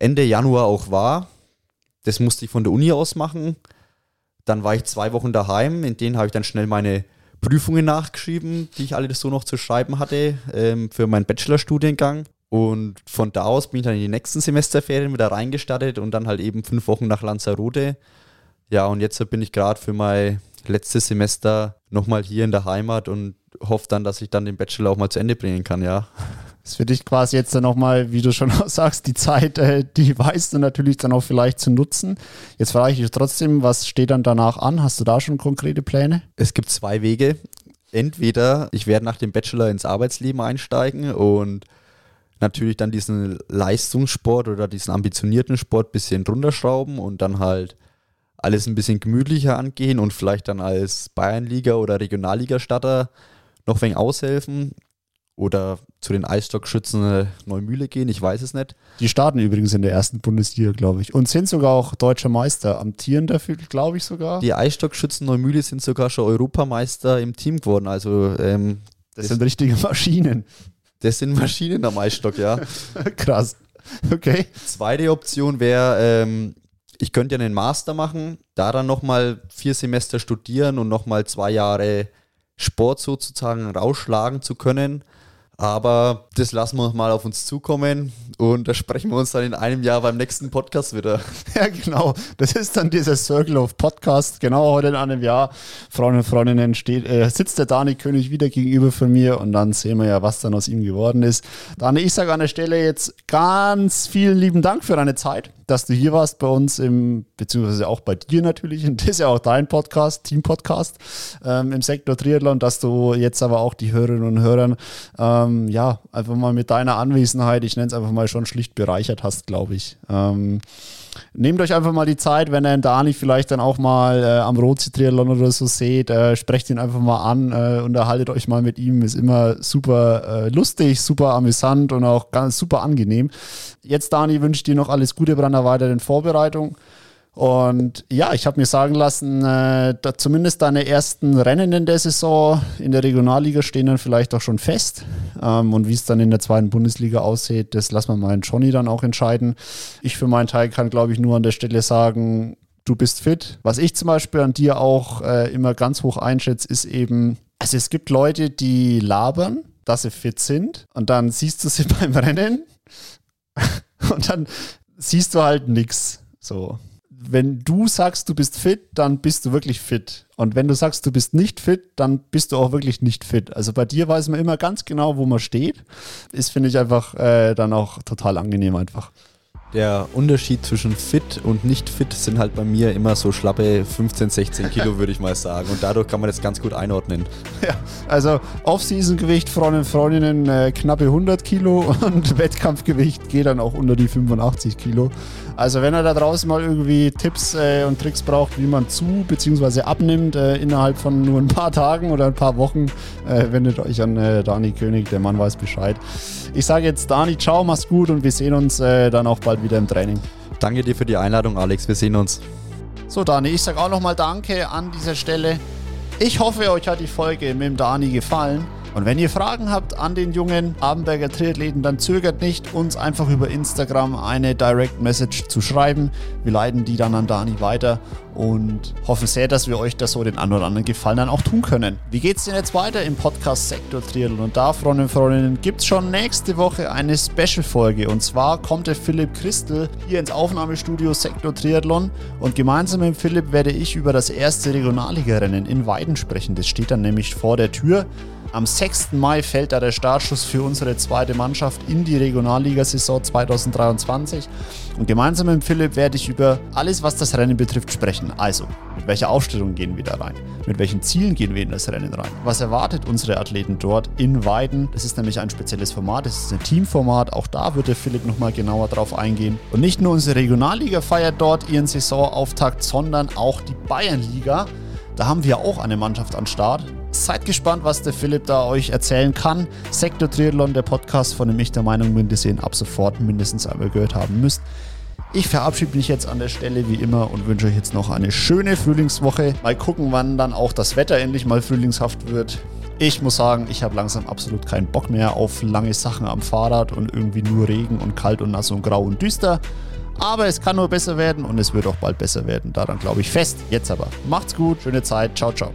Ende Januar auch war. Das musste ich von der Uni aus machen. Dann war ich zwei Wochen daheim, in denen habe ich dann schnell meine Prüfungen nachgeschrieben, die ich alle so noch zu schreiben hatte ähm, für meinen Bachelorstudiengang. Und von da aus bin ich dann in die nächsten Semesterferien wieder reingestartet und dann halt eben fünf Wochen nach Lanzarote. Ja, und jetzt bin ich gerade für mein letztes Semester nochmal hier in der Heimat und hoffe dann, dass ich dann den Bachelor auch mal zu Ende bringen kann, ja. Das ist für dich quasi jetzt dann nochmal, wie du schon sagst, die Zeit, äh, die weißt du natürlich dann auch vielleicht zu nutzen. Jetzt frage ich dich trotzdem, was steht dann danach an? Hast du da schon konkrete Pläne? Es gibt zwei Wege. Entweder ich werde nach dem Bachelor ins Arbeitsleben einsteigen und natürlich dann diesen Leistungssport oder diesen ambitionierten Sport ein bisschen runterschrauben und dann halt alles ein bisschen gemütlicher angehen und vielleicht dann als Bayernliga oder Regionalliga-Starter noch wenig aushelfen oder zu den Eisstockschützen Neumühle gehen, ich weiß es nicht. Die starten übrigens in der ersten Bundesliga, glaube ich. Und sind sogar auch deutscher Meister, amtieren dafür, glaube ich sogar. Die Eisstockschützen Neumühle sind sogar schon Europameister im Team geworden. Also ähm, das, das sind richtige Maschinen. Das sind Maschinen am Eisstock, ja. Krass. Okay. Zweite Option wäre, ähm, ich könnte ja einen Master machen, da dann nochmal vier Semester studieren und nochmal zwei Jahre Sport sozusagen rausschlagen zu können. Aber das lassen wir mal auf uns zukommen und da sprechen wir uns dann in einem Jahr beim nächsten Podcast wieder. Ja, genau. Das ist dann dieser Circle of Podcast. Genau heute in einem Jahr, Freunde und Freundinnen, steht, äh, sitzt der Dani König wieder gegenüber von mir und dann sehen wir ja, was dann aus ihm geworden ist. Dani, ich sage an der Stelle jetzt ganz vielen lieben Dank für deine Zeit dass du hier warst bei uns im, beziehungsweise auch bei dir natürlich, und das ist ja auch dein Podcast, Team-Podcast ähm, im Sektor Triathlon, dass du jetzt aber auch die Hörerinnen und Hörer, ähm, ja, einfach mal mit deiner Anwesenheit, ich nenne es einfach mal schon schlicht bereichert hast, glaube ich. Ähm, Nehmt euch einfach mal die Zeit, wenn ihr Dani vielleicht dann auch mal äh, am Rotsee-Triathlon oder so seht, äh, sprecht ihn einfach mal an, äh, unterhaltet euch mal mit ihm. Ist immer super äh, lustig, super amüsant und auch ganz super angenehm. Jetzt, Dani, wünsche ich dir noch alles Gute bei deiner weiteren Vorbereitung. Und ja, ich habe mir sagen lassen, äh, da zumindest deine ersten Rennen in der Saison in der Regionalliga stehen dann vielleicht auch schon fest. Ähm, und wie es dann in der zweiten Bundesliga aussieht, das lassen wir mal in Johnny dann auch entscheiden. Ich für meinen Teil kann, glaube ich, nur an der Stelle sagen, du bist fit. Was ich zum Beispiel an dir auch äh, immer ganz hoch einschätze, ist eben, also es gibt Leute, die labern, dass sie fit sind. Und dann siehst du sie beim Rennen und dann siehst du halt nichts. So wenn du sagst, du bist fit, dann bist du wirklich fit. Und wenn du sagst, du bist nicht fit, dann bist du auch wirklich nicht fit. Also bei dir weiß man immer ganz genau, wo man steht. Ist, finde ich, einfach äh, dann auch total angenehm einfach. Der Unterschied zwischen fit und nicht fit sind halt bei mir immer so schlappe 15, 16 Kilo, würde ich mal sagen. Und dadurch kann man das ganz gut einordnen. Ja, also Off-Season-Gewicht, Freundinnen und Freundinnen, äh, knappe 100 Kilo und Wettkampfgewicht geht dann auch unter die 85 Kilo. Also wenn er da draußen mal irgendwie Tipps äh, und Tricks braucht, wie man zu bzw. abnimmt äh, innerhalb von nur ein paar Tagen oder ein paar Wochen, äh, wendet euch an äh, Dani König, der Mann weiß Bescheid. Ich sage jetzt Dani, ciao, mach's gut und wir sehen uns äh, dann auch bald wieder im Training. Danke dir für die Einladung, Alex. Wir sehen uns. So, Dani, ich sage auch nochmal Danke an dieser Stelle. Ich hoffe, euch hat die Folge mit dem Dani gefallen. Und wenn ihr Fragen habt an den jungen Abenberger Triathleten, dann zögert nicht, uns einfach über Instagram eine Direct Message zu schreiben. Wir leiten die dann an Dani weiter und hoffen sehr, dass wir euch das so den einen oder anderen Gefallen dann auch tun können. Wie geht's denn jetzt weiter im Podcast Sektor Triathlon? Und da, Freunde und Freundinnen, gibt's schon nächste Woche eine Special-Folge. Und zwar kommt der Philipp Christel hier ins Aufnahmestudio Sektor Triathlon und gemeinsam mit Philipp werde ich über das erste Regionalliga-Rennen in Weiden sprechen. Das steht dann nämlich vor der Tür. Am 6. Mai fällt da der Startschuss für unsere zweite Mannschaft in die Regionalligasaison 2023. Und gemeinsam mit Philipp werde ich über alles, was das Rennen betrifft, sprechen. Also, mit welcher Aufstellung gehen wir da rein? Mit welchen Zielen gehen wir in das Rennen rein? Was erwartet unsere Athleten dort in Weiden? Das ist nämlich ein spezielles Format, das ist ein Teamformat. Auch da wird der Philipp nochmal genauer drauf eingehen. Und nicht nur unsere Regionalliga feiert dort ihren Saisonauftakt, sondern auch die Bayernliga. Da haben wir auch eine Mannschaft an Start. Seid gespannt, was der Philipp da euch erzählen kann. Sektor Triathlon, der Podcast, von dem ich der Meinung bin, dass ihr ihn ab sofort mindestens einmal gehört haben müsst. Ich verabschiede mich jetzt an der Stelle wie immer und wünsche euch jetzt noch eine schöne Frühlingswoche. Mal gucken, wann dann auch das Wetter endlich mal frühlingshaft wird. Ich muss sagen, ich habe langsam absolut keinen Bock mehr auf lange Sachen am Fahrrad und irgendwie nur Regen und kalt und nass und grau und düster. Aber es kann nur besser werden und es wird auch bald besser werden. Daran glaube ich fest. Jetzt aber. Macht's gut, schöne Zeit. Ciao, ciao.